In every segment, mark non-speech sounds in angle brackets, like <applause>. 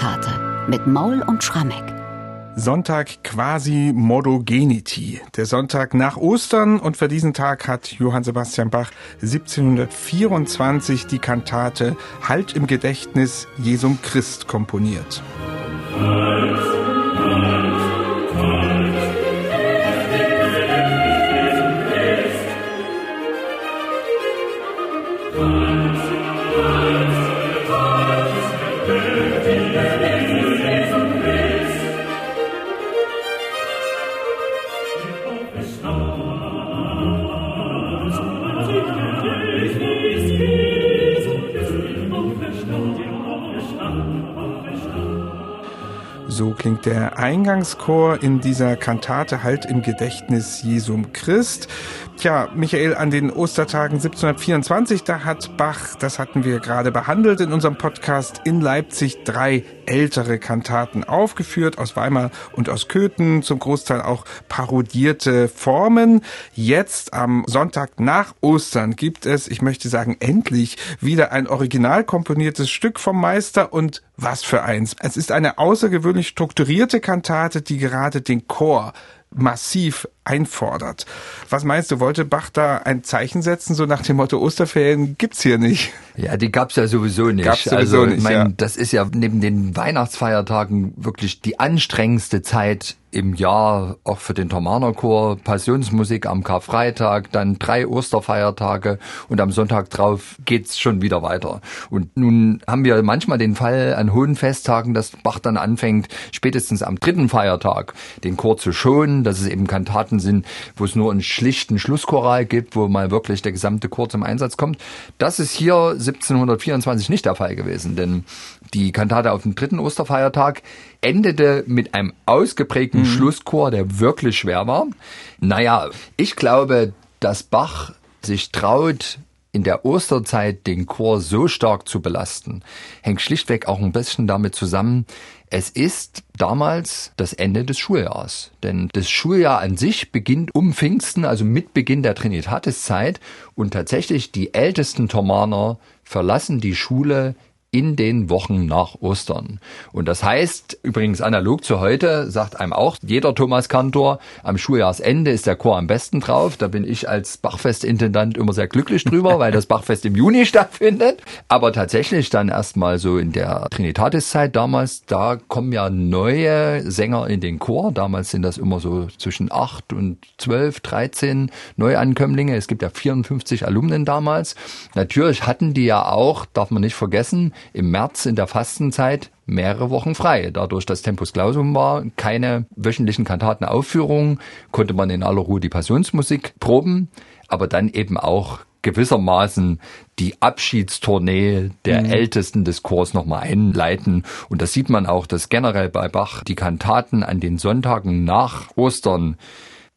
Osterkantate mit Maul und Schrammeck. Sonntag quasi Modogenity. Der Sonntag nach Ostern und für diesen Tag hat Johann Sebastian Bach 1724 die Kantate Halt im Gedächtnis Jesum Christ komponiert. Halt. Der Eingangschor in dieser Kantate Halt im Gedächtnis Jesum Christ. Tja, Michael, an den Ostertagen 1724, da hat Bach, das hatten wir gerade behandelt in unserem Podcast, in Leipzig drei ältere Kantaten aufgeführt, aus Weimar und aus Köthen, zum Großteil auch parodierte Formen. Jetzt am Sonntag nach Ostern gibt es, ich möchte sagen, endlich wieder ein original komponiertes Stück vom Meister und was für eins. Es ist eine außergewöhnlich strukturierte Kantate, die gerade den Chor massiv einfordert. Was meinst du, wollte Bach da ein Zeichen setzen, so nach dem Motto Osterferien gibt's hier nicht? Ja, die gab's ja sowieso nicht. Gab's sowieso also, nicht, mein, ja. das ist ja neben den Weihnachtsfeiertagen wirklich die anstrengendste Zeit im Jahr, auch für den Thomanerchor, Passionsmusik am Karfreitag, dann drei Osterfeiertage und am Sonntag drauf geht's schon wieder weiter. Und nun haben wir manchmal den Fall an hohen Festtagen, dass Bach dann anfängt, spätestens am dritten Feiertag den Chor zu schonen, dass es eben Kantaten sind, wo es nur einen schlichten Schlusschoral gibt, wo mal wirklich der gesamte Chor zum Einsatz kommt. Das ist hier 1724 nicht der Fall gewesen, denn die Kantate auf dem dritten Osterfeiertag endete mit einem ausgeprägten mhm. Schlusschor, der wirklich schwer war. Naja, ich glaube, dass Bach sich traut, in der Osterzeit den Chor so stark zu belasten, hängt schlichtweg auch ein bisschen damit zusammen, es ist damals das Ende des Schuljahres. Denn das Schuljahr an sich beginnt um Pfingsten, also mit Beginn der Trinitatiszeit. Und tatsächlich die ältesten Thomaner verlassen die Schule in den Wochen nach Ostern. Und das heißt, übrigens analog zu heute, sagt einem auch jeder Thomas Kantor, am Schuljahrsende ist der Chor am besten drauf. Da bin ich als Bachfestintendant immer sehr glücklich drüber, weil das Bachfest im Juni <laughs> stattfindet. Aber tatsächlich dann erstmal so in der Trinitatiszeit damals, da kommen ja neue Sänger in den Chor. Damals sind das immer so zwischen acht und zwölf, dreizehn Neuankömmlinge. Es gibt ja 54 Alumnen damals. Natürlich hatten die ja auch, darf man nicht vergessen, im März in der Fastenzeit mehrere Wochen frei. Dadurch, dass Tempus Clausum war, keine wöchentlichen Kantatenaufführungen, konnte man in aller Ruhe die Passionsmusik proben, aber dann eben auch gewissermaßen die Abschiedstournee der mhm. Ältesten des Chors nochmal einleiten. Und das sieht man auch, dass generell bei Bach die Kantaten an den Sonntagen nach Ostern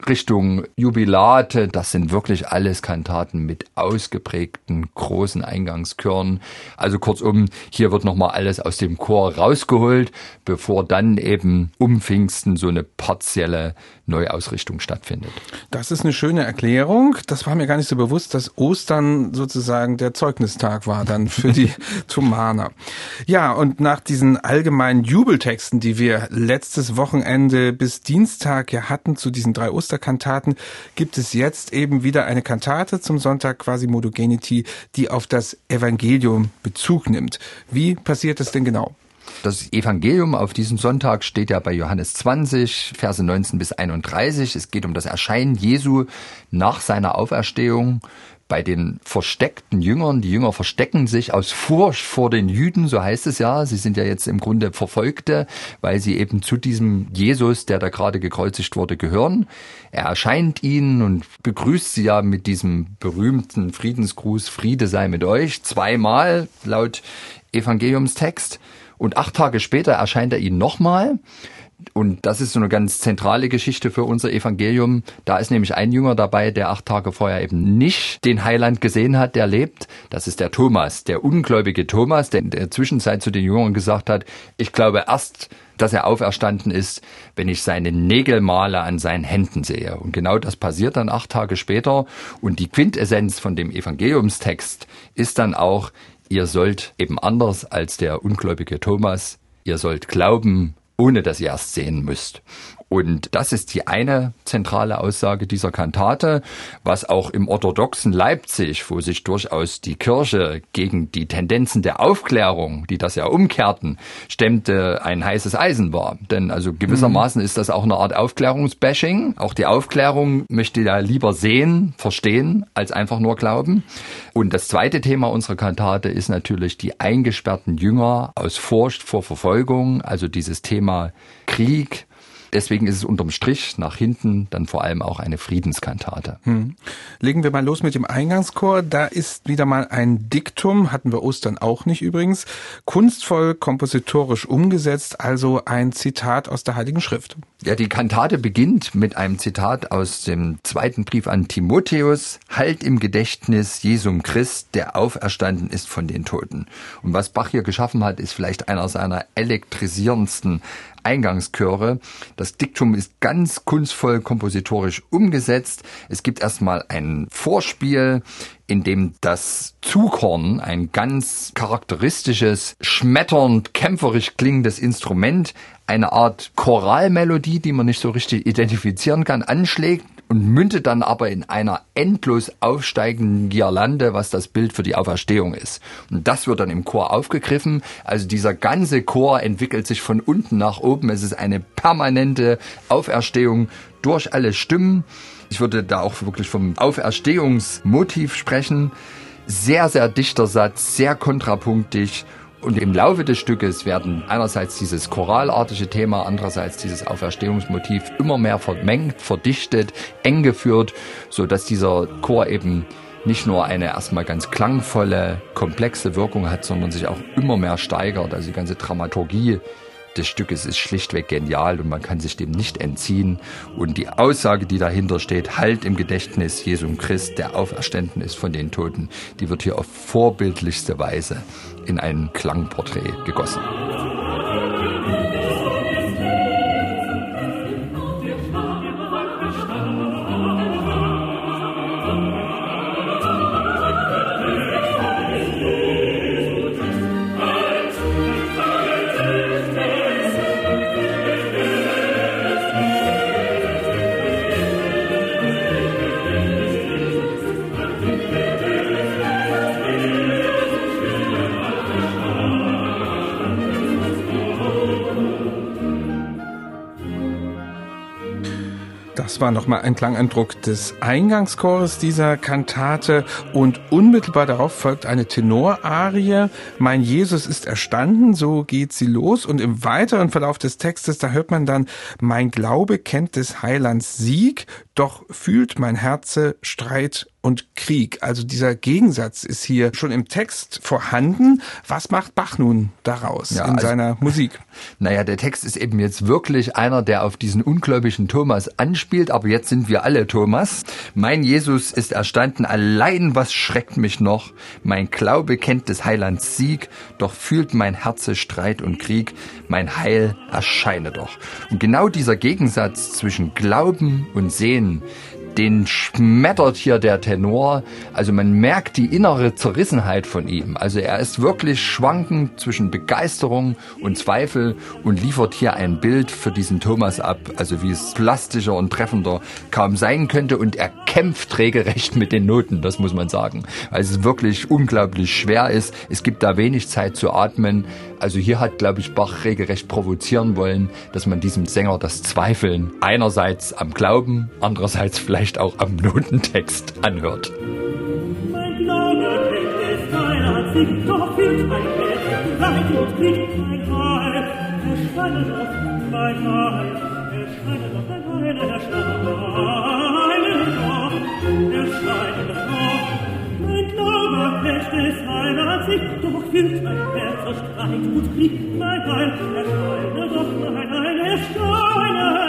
Richtung Jubilate, das sind wirklich alles Kantaten mit ausgeprägten großen Eingangschören. Also kurzum, hier wird nochmal alles aus dem Chor rausgeholt, bevor dann eben um Pfingsten so eine partielle Neuausrichtung stattfindet. Das ist eine schöne Erklärung. Das war mir gar nicht so bewusst, dass Ostern sozusagen der Zeugnistag war dann für die <laughs> Thomaner. Ja, und nach diesen allgemeinen Jubeltexten, die wir letztes Wochenende bis Dienstag ja hatten zu diesen drei Osterkantaten, gibt es jetzt eben wieder eine Kantate zum Sonntag quasi Modogenity, die auf das Evangelium Bezug nimmt. Wie passiert das denn genau? Das Evangelium auf diesem Sonntag steht ja bei Johannes 20, Verse 19 bis 31. Es geht um das Erscheinen Jesu nach seiner Auferstehung bei den versteckten Jüngern. Die Jünger verstecken sich aus Furcht vor den Jüden, so heißt es ja. Sie sind ja jetzt im Grunde Verfolgte, weil sie eben zu diesem Jesus, der da gerade gekreuzigt wurde, gehören. Er erscheint ihnen und begrüßt sie ja mit diesem berühmten Friedensgruß, Friede sei mit euch, zweimal laut Evangeliumstext. Und acht Tage später erscheint er ihnen nochmal. Und das ist so eine ganz zentrale Geschichte für unser Evangelium. Da ist nämlich ein Jünger dabei, der acht Tage vorher eben nicht den Heiland gesehen hat, der lebt. Das ist der Thomas, der ungläubige Thomas, der in der Zwischenzeit zu den Jüngern gesagt hat, ich glaube erst, dass er auferstanden ist, wenn ich seine Nägelmale an seinen Händen sehe. Und genau das passiert dann acht Tage später. Und die Quintessenz von dem Evangeliumstext ist dann auch, ihr sollt eben anders als der ungläubige Thomas ihr sollt glauben, ohne dass ihr erst sehen müsst. Und das ist die eine zentrale Aussage dieser Kantate, was auch im orthodoxen Leipzig, wo sich durchaus die Kirche gegen die Tendenzen der Aufklärung, die das ja umkehrten, stemmte, ein heißes Eisen war. Denn also gewissermaßen ist das auch eine Art Aufklärungsbashing. Auch die Aufklärung möchte ja lieber sehen, verstehen, als einfach nur glauben. Und das zweite Thema unserer Kantate ist natürlich die eingesperrten Jünger aus Furcht vor Verfolgung, also dieses Thema Krieg, Deswegen ist es unterm Strich nach hinten dann vor allem auch eine Friedenskantate. Hm. Legen wir mal los mit dem Eingangschor. Da ist wieder mal ein Diktum, hatten wir Ostern auch nicht übrigens, kunstvoll kompositorisch umgesetzt, also ein Zitat aus der Heiligen Schrift. Ja, die Kantate beginnt mit einem Zitat aus dem zweiten Brief an Timotheus. Halt im Gedächtnis Jesum Christ, der auferstanden ist von den Toten. Und was Bach hier geschaffen hat, ist vielleicht einer seiner elektrisierendsten Eingangschöre. Das Diktum ist ganz kunstvoll kompositorisch umgesetzt. Es gibt erstmal ein Vorspiel, in dem das Zughorn, ein ganz charakteristisches, schmetternd, kämpferisch klingendes Instrument, eine Art Choralmelodie, die man nicht so richtig identifizieren kann, anschlägt und mündet dann aber in einer endlos aufsteigenden Girlande, was das Bild für die Auferstehung ist. Und das wird dann im Chor aufgegriffen. Also dieser ganze Chor entwickelt sich von unten nach oben. Es ist eine permanente Auferstehung durch alle Stimmen. Ich würde da auch wirklich vom Auferstehungsmotiv sprechen. Sehr, sehr dichter Satz, sehr kontrapunktig und im Laufe des Stückes werden einerseits dieses choralartige Thema, andererseits dieses Auferstehungsmotiv immer mehr vermengt, verdichtet, eng geführt, so dass dieser Chor eben nicht nur eine erstmal ganz klangvolle, komplexe Wirkung hat, sondern sich auch immer mehr steigert. Also die ganze Dramaturgie des Stückes ist schlichtweg genial und man kann sich dem nicht entziehen. Und die Aussage, die dahinter steht, halt im Gedächtnis Jesum Christ, der auferstanden ist von den Toten, die wird hier auf vorbildlichste Weise in ein Klangporträt gegossen. Das war nochmal ein Klangeindruck des Eingangschores dieser Kantate. Und unmittelbar darauf folgt eine Tenorarie. Mein Jesus ist erstanden, so geht sie los. Und im weiteren Verlauf des Textes, da hört man dann, mein Glaube kennt des Heilands Sieg, doch fühlt mein Herze Streit und Krieg. Also dieser Gegensatz ist hier schon im Text vorhanden. Was macht Bach nun daraus ja, in also, seiner <laughs> Musik? Naja, der Text ist eben jetzt wirklich einer, der auf diesen ungläubigen Thomas anspielt, aber jetzt sind wir alle Thomas. Mein Jesus ist erstanden, allein was schreckt mich noch? Mein Glaube kennt des Heilands Sieg, doch fühlt mein Herze Streit und Krieg, mein Heil erscheine doch. Und genau dieser Gegensatz zwischen Glauben und Sehen, den schmettert hier der Tenor. Also man merkt die innere Zerrissenheit von ihm. Also er ist wirklich schwankend zwischen Begeisterung und Zweifel und liefert hier ein Bild für diesen Thomas ab. Also wie es plastischer und treffender kaum sein könnte. Und er kämpft regelrecht mit den Noten, das muss man sagen. Weil es wirklich unglaublich schwer ist. Es gibt da wenig Zeit zu atmen. Also hier hat, glaube ich, Bach regelrecht provozieren wollen, dass man diesem Sänger das Zweifeln einerseits am Glauben, andererseits vielleicht auch am Notentext anhört. Mein Glaube es keiner, singt doch fühlt mein Herz, Leid und Krieg, mein Heil, erscheine doch mein Heil, erscheine doch mein Heil, erscheine doch, erscheine doch, mein Glaube kennt es keiner, singt doch fühlt mein Herz, Streit und Krieg, mein Heil, erscheine doch mein Heil, erscheine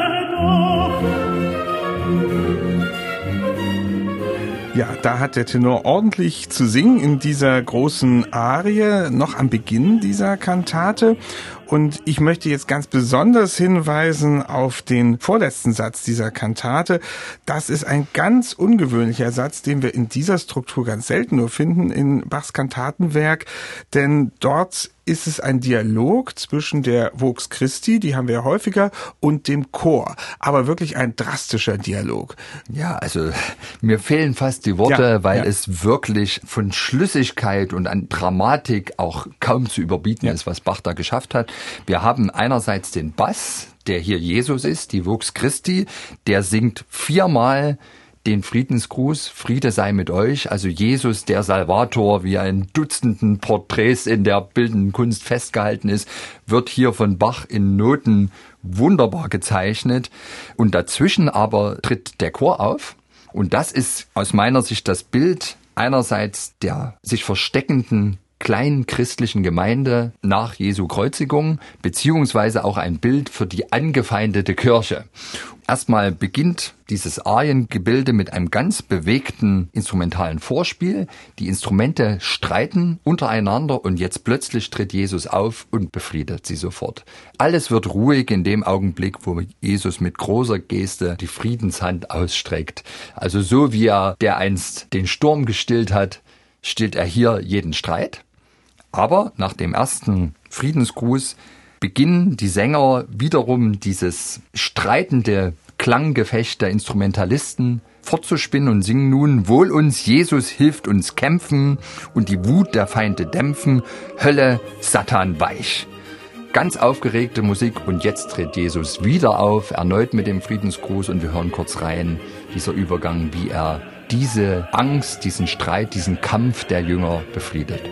Ja, da hat der Tenor ordentlich zu singen in dieser großen Arie, noch am Beginn dieser Kantate. Und ich möchte jetzt ganz besonders hinweisen auf den vorletzten Satz dieser Kantate. Das ist ein ganz ungewöhnlicher Satz, den wir in dieser Struktur ganz selten nur finden in Bachs Kantatenwerk, denn dort ist es ein Dialog zwischen der Vox Christi, die haben wir ja häufiger, und dem Chor. Aber wirklich ein drastischer Dialog. Ja, also mir fehlen fast die Worte, ja, weil ja. es wirklich von Schlüssigkeit und an Dramatik auch kaum zu überbieten ja. ist, was Bach da geschafft hat. Wir haben einerseits den Bass, der hier Jesus ist, die Vox Christi, der singt viermal den Friedensgruß, Friede sei mit euch, also Jesus der Salvator, wie ein Dutzenden Porträts in der bildenden Kunst festgehalten ist, wird hier von Bach in Noten wunderbar gezeichnet. Und dazwischen aber tritt der Chor auf. Und das ist aus meiner Sicht das Bild einerseits der sich versteckenden kleinen christlichen Gemeinde nach Jesu Kreuzigung, beziehungsweise auch ein Bild für die angefeindete Kirche. Erstmal beginnt dieses Ariengebilde mit einem ganz bewegten instrumentalen Vorspiel. Die Instrumente streiten untereinander und jetzt plötzlich tritt Jesus auf und befriedet sie sofort. Alles wird ruhig in dem Augenblick, wo Jesus mit großer Geste die Friedenshand ausstreckt. Also so wie er, der einst den Sturm gestillt hat, stillt er hier jeden Streit. Aber nach dem ersten Friedensgruß beginnen die Sänger wiederum dieses streitende Klanggefecht der Instrumentalisten fortzuspinnen und singen nun, wohl uns Jesus hilft uns kämpfen und die Wut der Feinde dämpfen, Hölle, Satan weich. Ganz aufgeregte Musik und jetzt tritt Jesus wieder auf, erneut mit dem Friedensgruß und wir hören kurz rein, dieser Übergang, wie er diese Angst, diesen Streit, diesen Kampf der Jünger befriedet.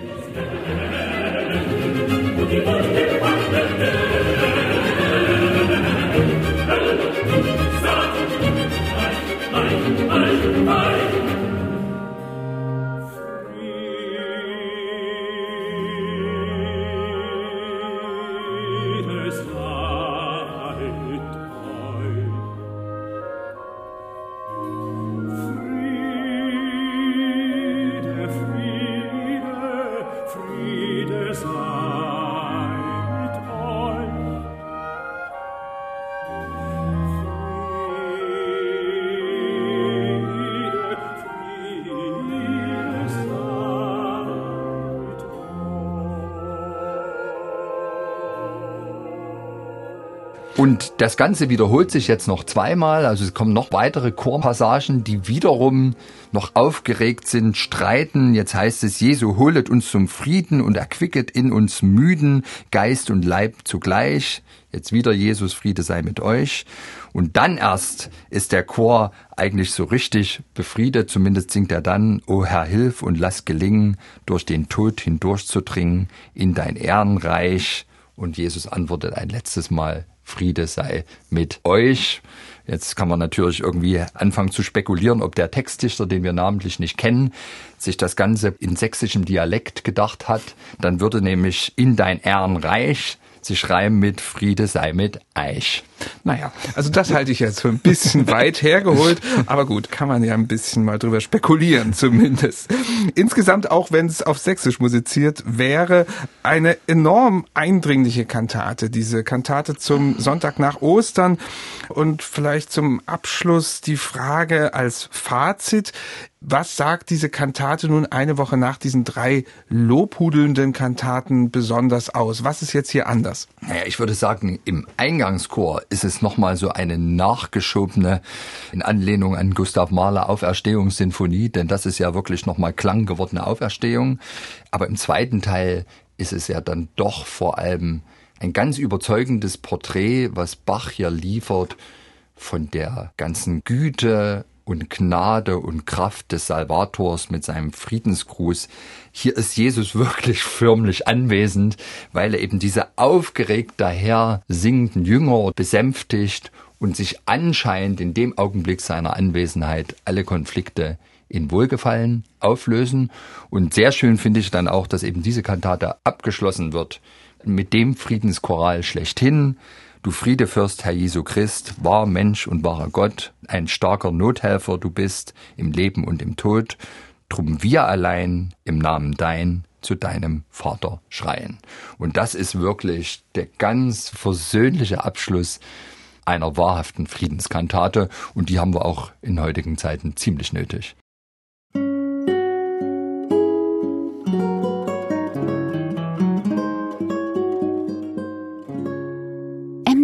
Und das Ganze wiederholt sich jetzt noch zweimal. Also es kommen noch weitere Chorpassagen, die wiederum noch aufgeregt sind, streiten. Jetzt heißt es, Jesu holet uns zum Frieden und erquicket in uns müden Geist und Leib zugleich. Jetzt wieder Jesus, Friede sei mit euch. Und dann erst ist der Chor eigentlich so richtig befriedet. Zumindest singt er dann, O Herr, hilf und lass gelingen, durch den Tod hindurchzudringen in dein Ehrenreich. Und Jesus antwortet ein letztes Mal, Friede sei mit euch. Jetzt kann man natürlich irgendwie anfangen zu spekulieren, ob der Textdichter, den wir namentlich nicht kennen, sich das Ganze in sächsischem Dialekt gedacht hat. Dann würde nämlich in dein Ehrenreich Sie schreiben mit Friede sei mit Eich. Naja, also das halte ich jetzt für ein bisschen weit hergeholt, aber gut, kann man ja ein bisschen mal drüber spekulieren zumindest. Insgesamt, auch wenn es auf Sächsisch musiziert wäre, eine enorm eindringliche Kantate, diese Kantate zum Sonntag nach Ostern und vielleicht zum Abschluss die Frage als Fazit, was sagt diese Kantate nun eine Woche nach diesen drei lobhudelnden Kantaten besonders aus? Was ist jetzt hier anders? Naja, ich würde sagen, im Eingangschor ist es nochmal so eine nachgeschobene, in Anlehnung an Gustav Mahler Auferstehungssinfonie, denn das ist ja wirklich nochmal klang gewordene Auferstehung. Aber im zweiten Teil ist es ja dann doch vor allem ein ganz überzeugendes Porträt, was Bach hier liefert von der ganzen Güte und Gnade und Kraft des Salvators mit seinem Friedensgruß. Hier ist Jesus wirklich förmlich anwesend, weil er eben diese aufgeregt daher singenden Jünger besänftigt und sich anscheinend in dem Augenblick seiner Anwesenheit alle Konflikte in Wohlgefallen auflösen. Und sehr schön finde ich dann auch, dass eben diese Kantate abgeschlossen wird mit dem Friedenschoral schlechthin Du Friedefürst, Herr Jesu Christ, wahr Mensch und wahrer Gott, ein starker Nothelfer du bist im Leben und im Tod, drum wir allein im Namen dein zu deinem Vater schreien. Und das ist wirklich der ganz versöhnliche Abschluss einer wahrhaften Friedenskantate und die haben wir auch in heutigen Zeiten ziemlich nötig.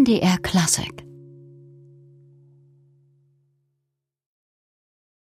MDR Classic